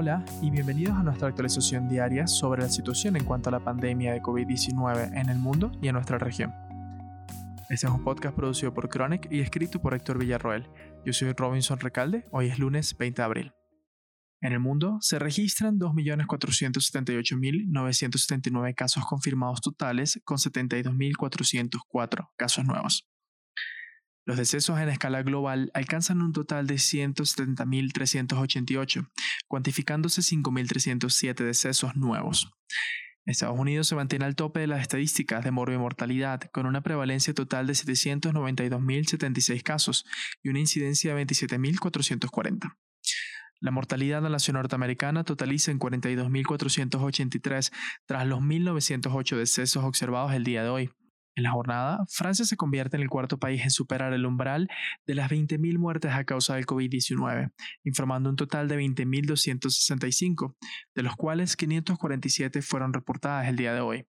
Hola y bienvenidos a nuestra actualización diaria sobre la situación en cuanto a la pandemia de COVID-19 en el mundo y en nuestra región. Este es un podcast producido por Chronic y escrito por Héctor Villarroel. Yo soy Robinson Recalde, hoy es lunes 20 de abril. En el mundo se registran 2.478.979 casos confirmados totales con 72.404 casos nuevos. Los decesos en escala global alcanzan un total de 170.388, cuantificándose 5.307 decesos nuevos. Estados Unidos se mantiene al tope de las estadísticas de mortalidad, con una prevalencia total de 792.076 casos y una incidencia de 27.440. La mortalidad en la nación norteamericana totaliza en 42.483 tras los 1.908 decesos observados el día de hoy. En la jornada, Francia se convierte en el cuarto país en superar el umbral de las 20.000 muertes a causa del COVID-19, informando un total de 20.265, de los cuales 547 fueron reportadas el día de hoy.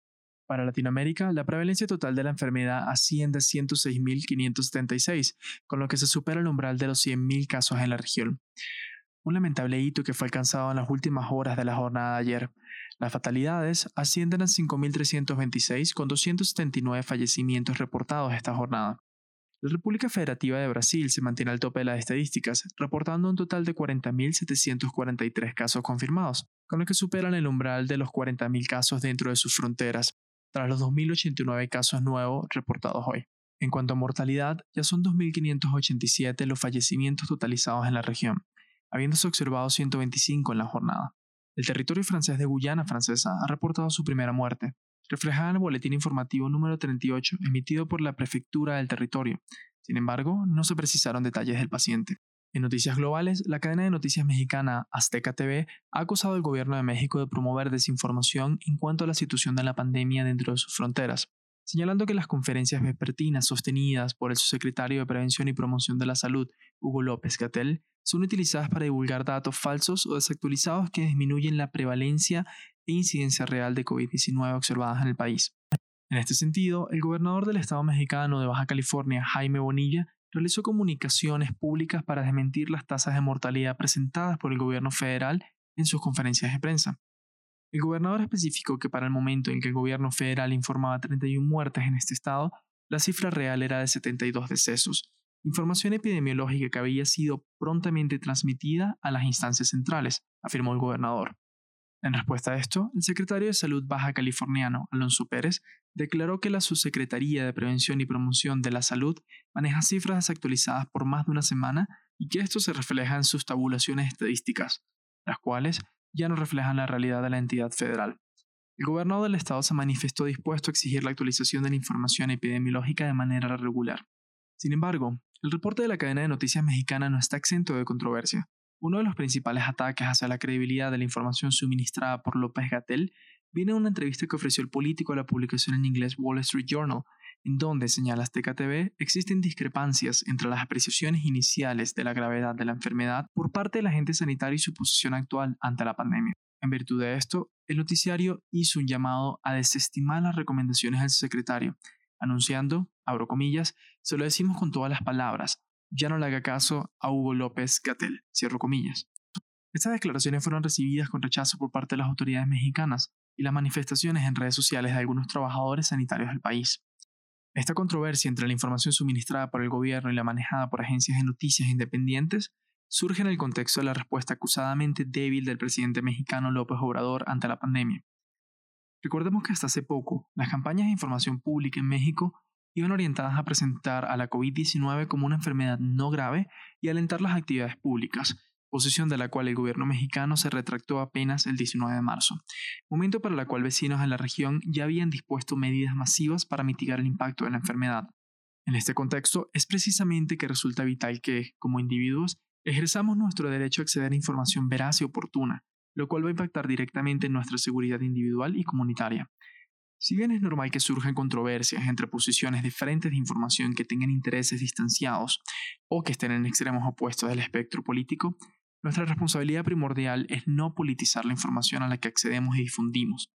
Para Latinoamérica, la prevalencia total de la enfermedad asciende a 106.576, con lo que se supera el umbral de los 100.000 casos en la región. Un lamentable hito que fue alcanzado en las últimas horas de la jornada de ayer, las fatalidades ascienden a 5.326 con 279 fallecimientos reportados esta jornada. La República Federativa de Brasil se mantiene al tope de las estadísticas, reportando un total de 40.743 casos confirmados, con lo que superan el umbral de los 40.000 casos dentro de sus fronteras, tras los 2.089 casos nuevos reportados hoy. En cuanto a mortalidad, ya son 2.587 los fallecimientos totalizados en la región, habiéndose observado 125 en la jornada. El territorio francés de Guyana Francesa ha reportado su primera muerte, reflejada en el boletín informativo número 38 emitido por la prefectura del territorio. Sin embargo, no se precisaron detalles del paciente. En noticias globales, la cadena de noticias mexicana Azteca TV ha acusado al gobierno de México de promover desinformación en cuanto a la situación de la pandemia dentro de sus fronteras, señalando que las conferencias vespertinas sostenidas por el subsecretario de Prevención y Promoción de la Salud, Hugo López Gatel, son utilizadas para divulgar datos falsos o desactualizados que disminuyen la prevalencia e incidencia real de COVID-19 observadas en el país. En este sentido, el gobernador del estado mexicano de Baja California, Jaime Bonilla, realizó comunicaciones públicas para desmentir las tasas de mortalidad presentadas por el gobierno federal en sus conferencias de prensa. El gobernador especificó que para el momento en que el gobierno federal informaba 31 muertes en este estado, la cifra real era de 72 decesos, información epidemiológica que había sido prontamente transmitida a las instancias centrales, afirmó el gobernador. En respuesta a esto, el secretario de Salud baja californiano, Alonso Pérez, declaró que la Subsecretaría de Prevención y Promoción de la Salud maneja cifras desactualizadas por más de una semana y que esto se refleja en sus tabulaciones estadísticas, las cuales ya no reflejan la realidad de la entidad federal. El gobernador del estado se manifestó dispuesto a exigir la actualización de la información epidemiológica de manera regular. Sin embargo, el reporte de la cadena de noticias mexicana no está exento de controversia. Uno de los principales ataques hacia la credibilidad de la información suministrada por López Gatel viene de una entrevista que ofreció el político a la publicación en inglés Wall Street Journal, en donde, señala Azteca TV, existen discrepancias entre las apreciaciones iniciales de la gravedad de la enfermedad por parte del agente sanitario y su posición actual ante la pandemia. En virtud de esto, el noticiario hizo un llamado a desestimar las recomendaciones del secretario anunciando, abro comillas, se lo decimos con todas las palabras, ya no le haga caso a Hugo López Gatel, cierro comillas. Estas declaraciones fueron recibidas con rechazo por parte de las autoridades mexicanas y las manifestaciones en redes sociales de algunos trabajadores sanitarios del país. Esta controversia entre la información suministrada por el gobierno y la manejada por agencias de noticias independientes surge en el contexto de la respuesta acusadamente débil del presidente mexicano López Obrador ante la pandemia, Recordemos que hasta hace poco, las campañas de información pública en México iban orientadas a presentar a la COVID-19 como una enfermedad no grave y alentar las actividades públicas, posición de la cual el gobierno mexicano se retractó apenas el 19 de marzo, momento para el cual vecinos de la región ya habían dispuesto medidas masivas para mitigar el impacto de la enfermedad. En este contexto, es precisamente que resulta vital que, como individuos, ejerzamos nuestro derecho a acceder a información veraz y oportuna, lo cual va a impactar directamente en nuestra seguridad individual y comunitaria. Si bien es normal que surjan controversias entre posiciones diferentes de información que tengan intereses distanciados o que estén en extremos opuestos del espectro político, nuestra responsabilidad primordial es no politizar la información a la que accedemos y difundimos,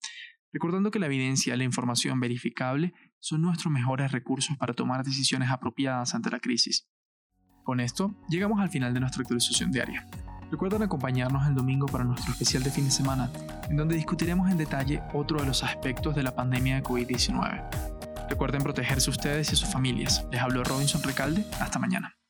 recordando que la evidencia y la información verificable son nuestros mejores recursos para tomar decisiones apropiadas ante la crisis. Con esto, llegamos al final de nuestra actualización diaria. Recuerden acompañarnos el domingo para nuestro especial de fin de semana, en donde discutiremos en detalle otro de los aspectos de la pandemia de COVID-19. Recuerden protegerse ustedes y sus familias. Les habló Robinson Recalde. Hasta mañana.